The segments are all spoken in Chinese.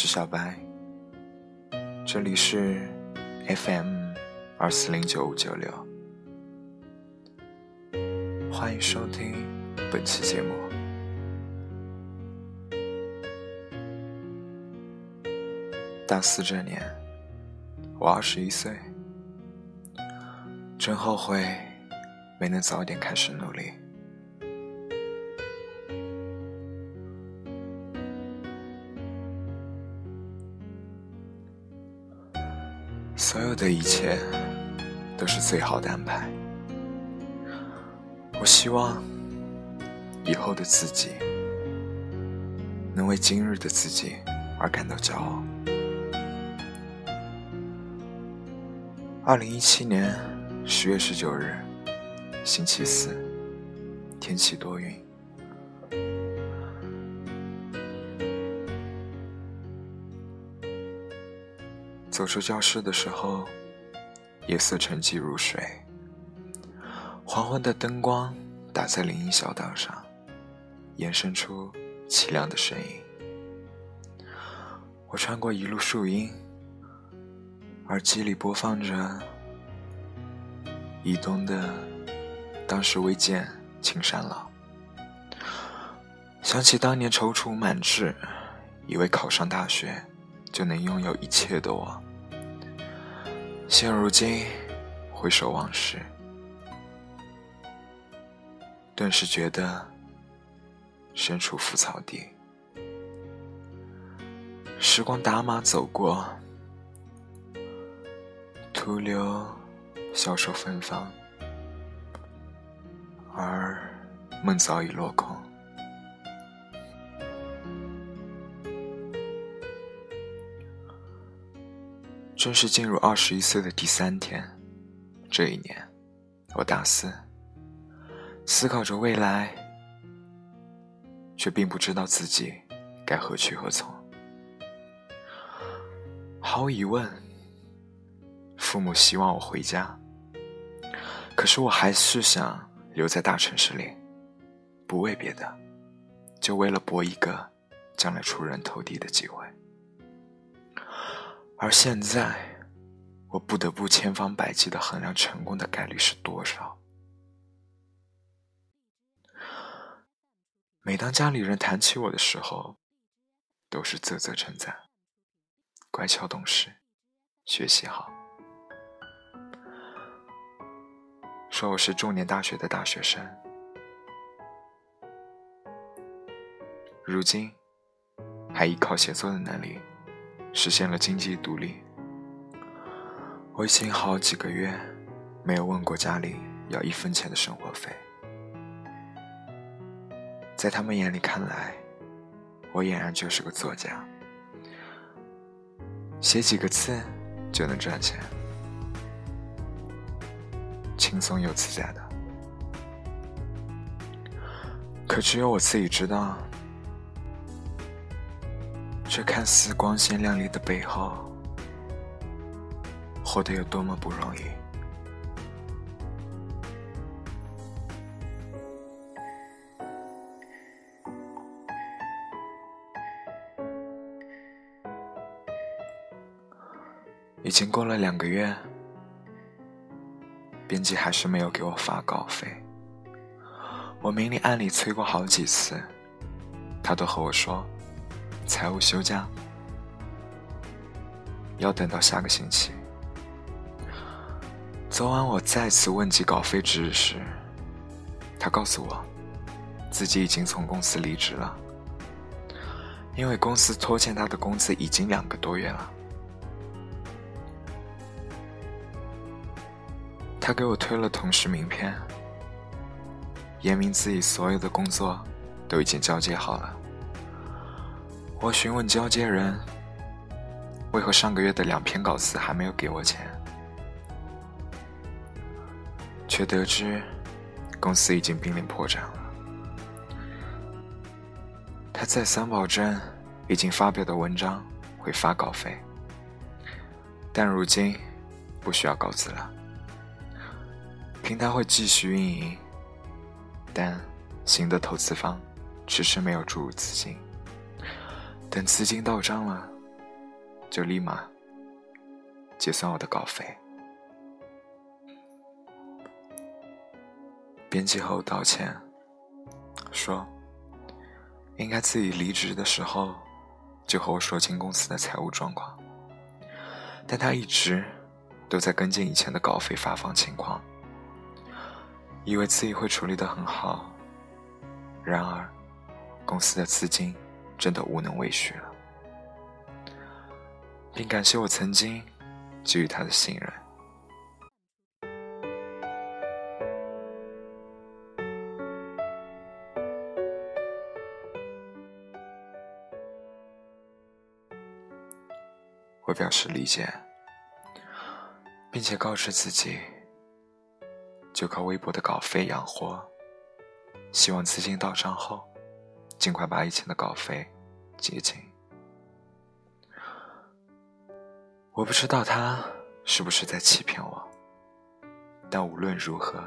我是小白，这里是 FM 二四零九五九六，欢迎收听本期节目。大四这年，我二十一岁，真后悔没能早点开始努力。所有的一切都是最好的安排。我希望以后的自己能为今日的自己而感到骄傲。二零一七年十月十九日，星期四，天气多云。走出教室的时候，夜色沉寂如水。黄昏的灯光打在林荫小道上，延伸出凄凉的身影。我穿过一路树荫，耳机里播放着以东的《当时未见青山老》，想起当年踌躇满志，以为考上大学。就能拥有一切的我，现如今回首往事，顿时觉得身处腐草地。时光打马走过，徒留消瘦芬芳，而梦早已落空。正式进入二十一岁的第三天，这一年，我大四，思考着未来，却并不知道自己该何去何从。毫无疑问，父母希望我回家，可是我还是想留在大城市里，不为别的，就为了搏一个将来出人头地的机会。而现在，我不得不千方百计的衡量成功的概率是多少。每当家里人谈起我的时候，都是啧啧称赞，乖巧懂事，学习好，说我是重点大学的大学生。如今，还依靠写作的能力。实现了经济独立，我已经好几个月没有问过家里要一分钱的生活费。在他们眼里看来，我俨然就是个作家，写几个字就能赚钱，轻松又自在的。可只有我自己知道。这看似光鲜亮丽的背后，活得有多么不容易。已经过了两个月，编辑还是没有给我发稿费。我明里暗里催过好几次，他都和我说。财务休假，要等到下个星期。昨晚我再次问及稿费之日时，他告诉我，自己已经从公司离职了，因为公司拖欠他的工资已经两个多月了。他给我推了同事名片，言明自己所有的工作都已经交接好了。我询问交接人，为何上个月的两篇稿子还没有给我钱，却得知公司已经濒临破产了。他再三保证已经发表的文章会发稿费，但如今不需要稿子了，平台会继续运营，但新的投资方迟迟没有注入资金。等资金到账了，就立马结算我的稿费。编辑后道歉，说应该自己离职的时候就和我说清公司的财务状况，但他一直都在跟进以前的稿费发放情况，以为自己会处理得很好，然而公司的资金真的无能为续了，并感谢我曾经给予他的信任。我表示理解，并且告知自己，就靠微薄的稿费养活，希望资金到账后，尽快把以前的稿费结清。我不知道他是不是在欺骗我，但无论如何，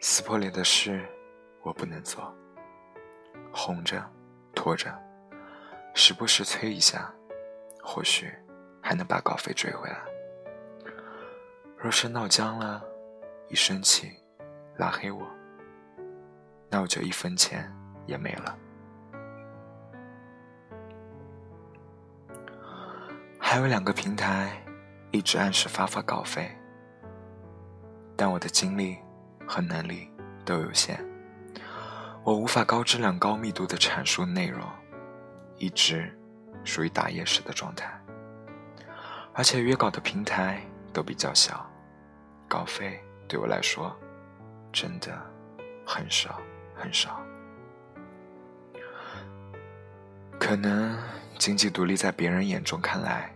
撕破脸的事我不能做，哄着、拖着，时不时催一下。或许还能把稿费追回来。若是闹僵了，一生气拉黑我，那我就一分钱也没了。还有两个平台一直按时发发稿费，但我的精力和能力都有限，我无法高质量、高密度的阐述内容，一直。属于打夜时的状态，而且约稿的平台都比较小，稿费对我来说真的很少很少。可能经济独立在别人眼中看来，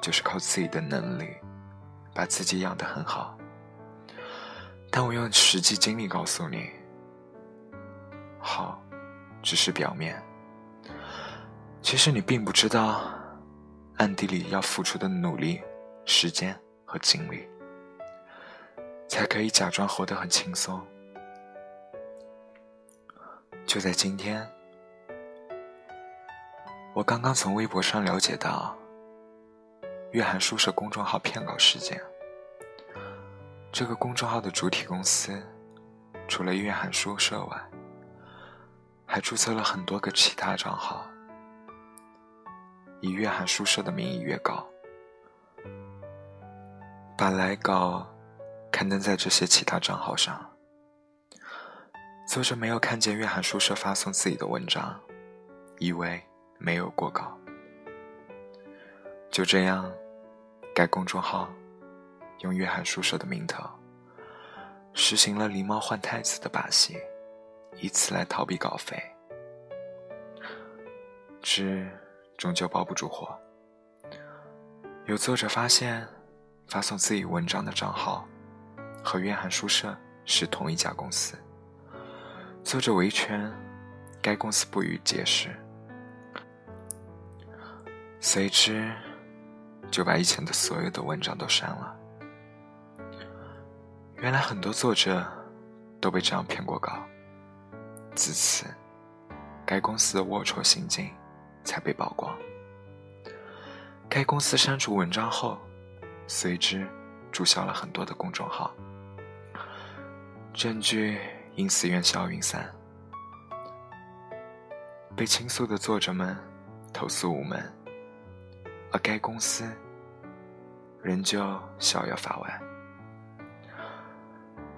就是靠自己的能力把自己养得很好，但我用实际经历告诉你，好只是表面。其实你并不知道，暗地里要付出的努力、时间和精力，才可以假装活得很轻松。就在今天，我刚刚从微博上了解到，约翰书社公众号骗稿事件。这个公众号的主体公司，除了约翰书社外，还注册了很多个其他账号。以约翰书社的名义约稿，把来稿刊登在这些其他账号上。作者没有看见约翰书社发送自己的文章，以为没有过稿。就这样，该公众号用约翰书社的名头，实行了狸猫换太子的把戏，以此来逃避稿费。之。终究包不住火。有作者发现，发送自己文章的账号和约翰书社是同一家公司。作者维权，该公司不予解释，随之就把以前的所有的文章都删了。原来很多作者都被这样骗过稿，自此，该公司的龌龊行径。才被曝光。该公司删除文章后，随之注销了很多的公众号，证据因此烟消云散。被倾诉的作者们投诉无门，而该公司仍旧逍遥法外。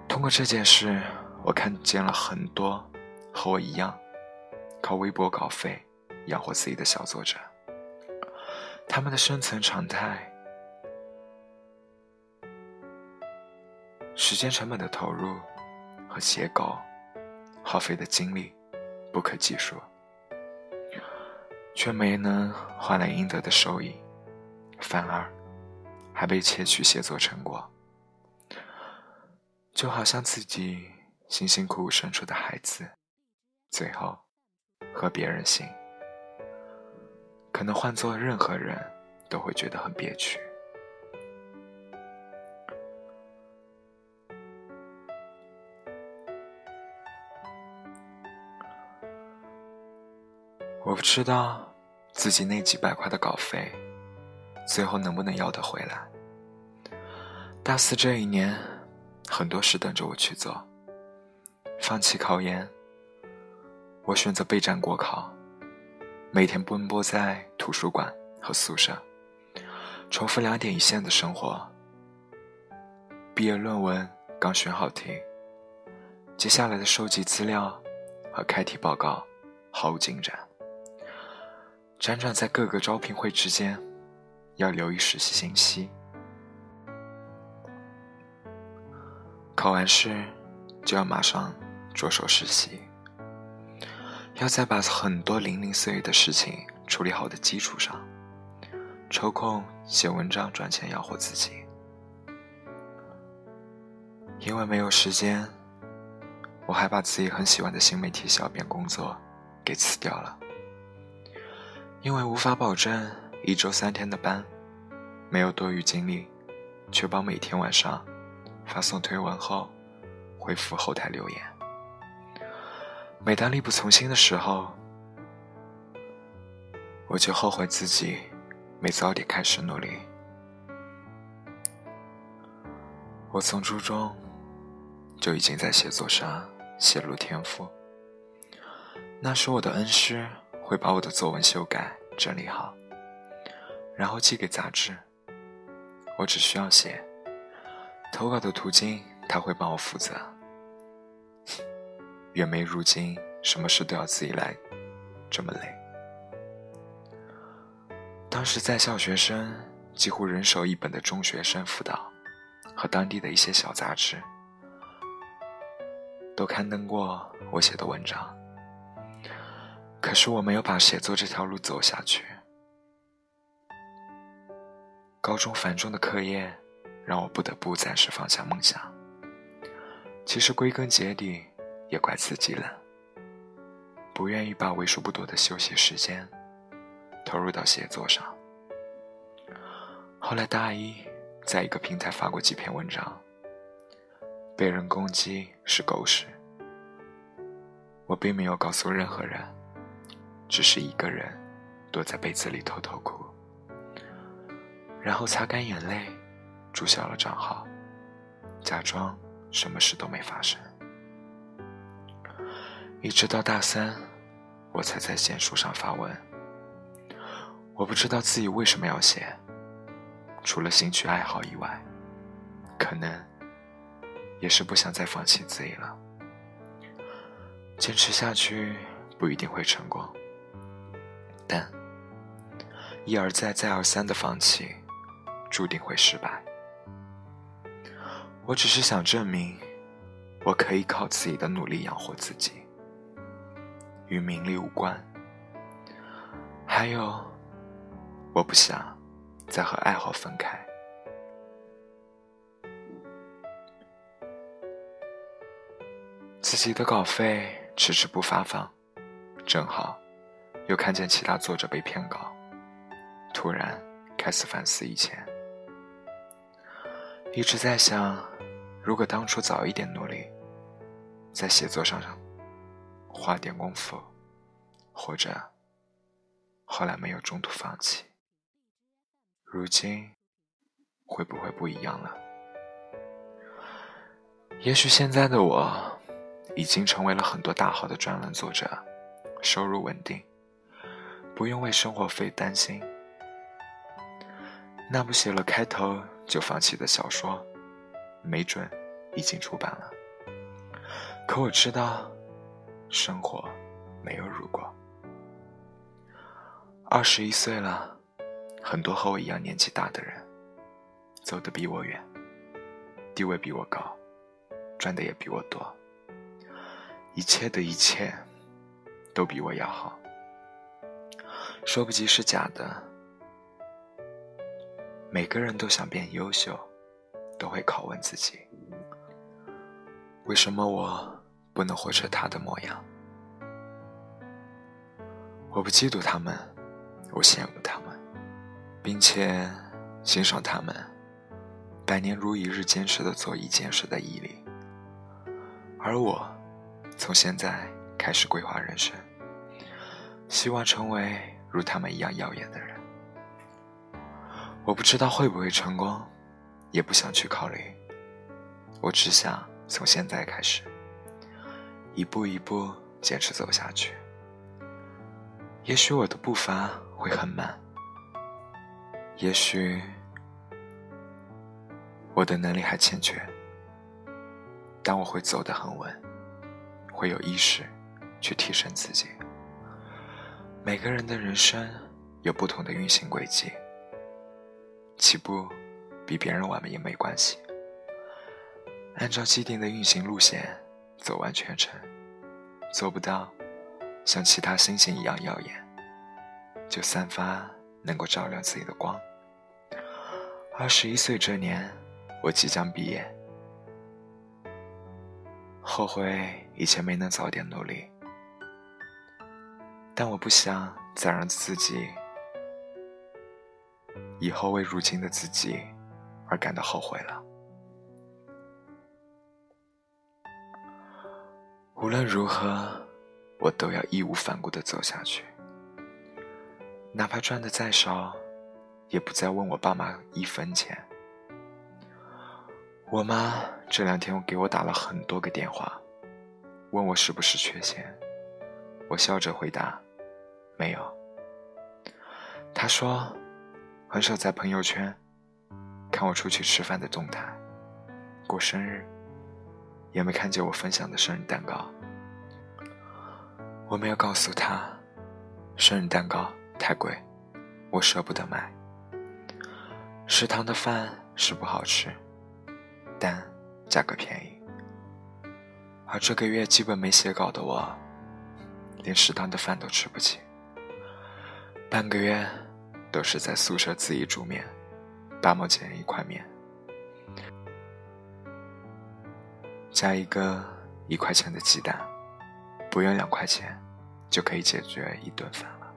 通过这件事，我看见了很多和我一样靠微博稿费。养活自己的小作者，他们的生存常态，时间成本的投入和写稿耗费的精力不可计数，却没能换来应得的收益，反而还被窃取写作成果，就好像自己辛辛苦苦生出的孩子，最后和别人姓。可能换做任何人都会觉得很憋屈。我不知道自己那几百块的稿费，最后能不能要得回来。大四这一年，很多事等着我去做。放弃考研，我选择备战国考，每天奔波在图书馆和宿舍，重复两点一线的生活。毕业论文刚选好题，接下来的收集资料和开题报告毫无进展。辗转在各个招聘会之间，要留意实习信息。考完试就要马上着手实习，要在把很多零零碎碎的事情处理好的基础上，抽空写文章赚钱养活自己。因为没有时间，我还把自己很喜欢的新媒体小编工作给辞掉了。因为无法保证一周三天的班，没有多余精力，确保每天晚上发送推文后回复后台留言。每当力不从心的时候，我就后悔自己没早点开始努力。我从初中。就已经在写作上显露天赋。那时我的恩师会把我的作文修改整理好，然后寄给杂志。我只需要写，投稿的途径他会帮我负责。远没如今什么事都要自己来，这么累。当时在校学生几乎人手一本的中学生辅导，和当地的一些小杂志。都刊登过我写的文章，可是我没有把写作这条路走下去。高中繁重的课业让我不得不暂时放下梦想。其实归根结底也怪自己了，不愿意把为数不多的休息时间投入到写作上。后来大一在一个平台发过几篇文章。被人攻击是狗屎，我并没有告诉任何人，只是一个人躲在被子里偷偷哭，然后擦干眼泪，注销了账号，假装什么事都没发生。一直到大三，我才在简书上发文。我不知道自己为什么要写，除了兴趣爱好以外，可能。也是不想再放弃自己了。坚持下去不一定会成功，但一而再、再而三的放弃，注定会失败。我只是想证明，我可以靠自己的努力养活自己，与名利无关。还有，我不想再和爱好分开。自己的稿费迟迟不发放，正好又看见其他作者被骗稿，突然开始反思以前。一直在想，如果当初早一点努力，在写作上花点功夫，或者后来没有中途放弃，如今会不会不一样了？也许现在的我。已经成为了很多大号的专栏作者，收入稳定，不用为生活费担心。那部写了开头就放弃的小说，没准已经出版了。可我知道，生活没有如果。二十一岁了，很多和我一样年纪大的人，走得比我远，地位比我高，赚的也比我多。一切的一切，都比我要好。说不及是假的。每个人都想变优秀，都会拷问自己：为什么我不能活成他的模样？我不嫉妒他们，我羡慕他们，并且欣赏他们百年如一日坚持的做一件事的毅力，而我。从现在开始规划人生，希望成为如他们一样耀眼的人。我不知道会不会成功，也不想去考虑。我只想从现在开始，一步一步坚持走下去。也许我的步伐会很慢，也许我的能力还欠缺，但我会走得很稳，会有意识去提升自己。每个人的人生有不同的运行轨迹，起步比别人晚也没关系，按照既定的运行路线走完全程，做不到。像其他星星一样耀眼，就散发能够照亮自己的光。二十一岁这年，我即将毕业，后悔以前没能早点努力，但我不想再让自己以后为如今的自己而感到后悔了。无论如何。我都要义无反顾地走下去，哪怕赚的再少，也不再问我爸妈一分钱。我妈这两天给我打了很多个电话，问我是不是缺钱，我笑着回答，没有。她说，很少在朋友圈看我出去吃饭的动态，过生日，也没看见我分享的生日蛋糕。我没有告诉他，生日蛋糕太贵，我舍不得买。食堂的饭是不好吃，但价格便宜。而这个月基本没写稿的我，连食堂的饭都吃不起。半个月都是在宿舍自己煮面，八毛钱一块面，加一个一块钱的鸡蛋。不用两块钱，就可以解决一顿饭了。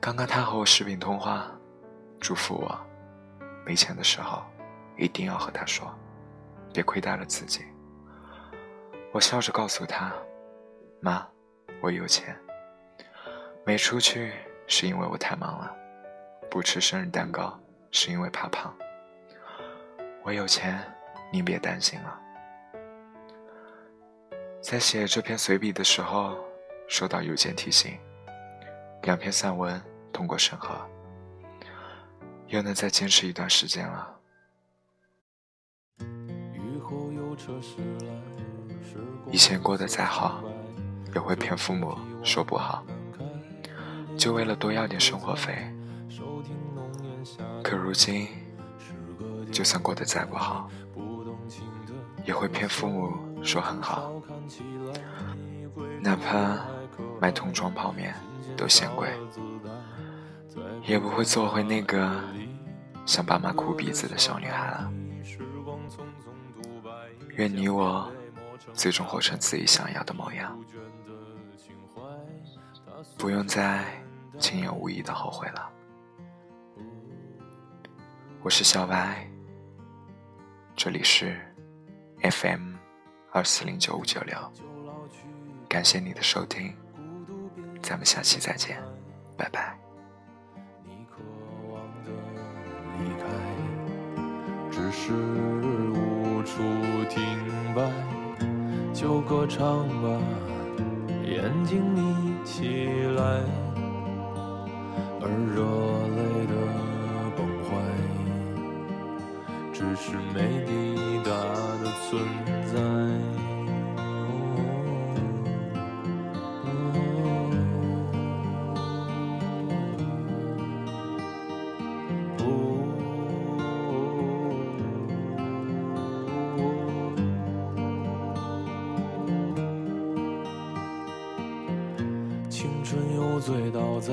刚刚他和我视频通话，嘱咐我，没钱的时候，一定要和他说，别亏待了自己。我笑着告诉他：“妈，我有钱。没出去是因为我太忙了，不吃生日蛋糕是因为怕胖。我有钱，您别担心了。”在写这篇随笔的时候，收到邮件提醒，两篇散文通过审核，又能再坚持一段时间了。以前过得再好，也会骗父母说不好，就为了多要点生活费。可如今，就算过得再不好，也会骗父母。说很好，哪怕买桶装泡面都嫌贵，也不会做回那个向爸妈哭鼻子的小女孩了。愿你我最终活成自己想要的模样，不用再轻言无意的后悔了。我是小白，这里是 FM。二四零九五九六，感谢你的收听，咱们下期再见，拜拜。你渴望的离开，只是无处停摆，就歌唱吧，眼睛眯起来，而热泪的崩坏，只是没抵达的存在。青春又醉倒在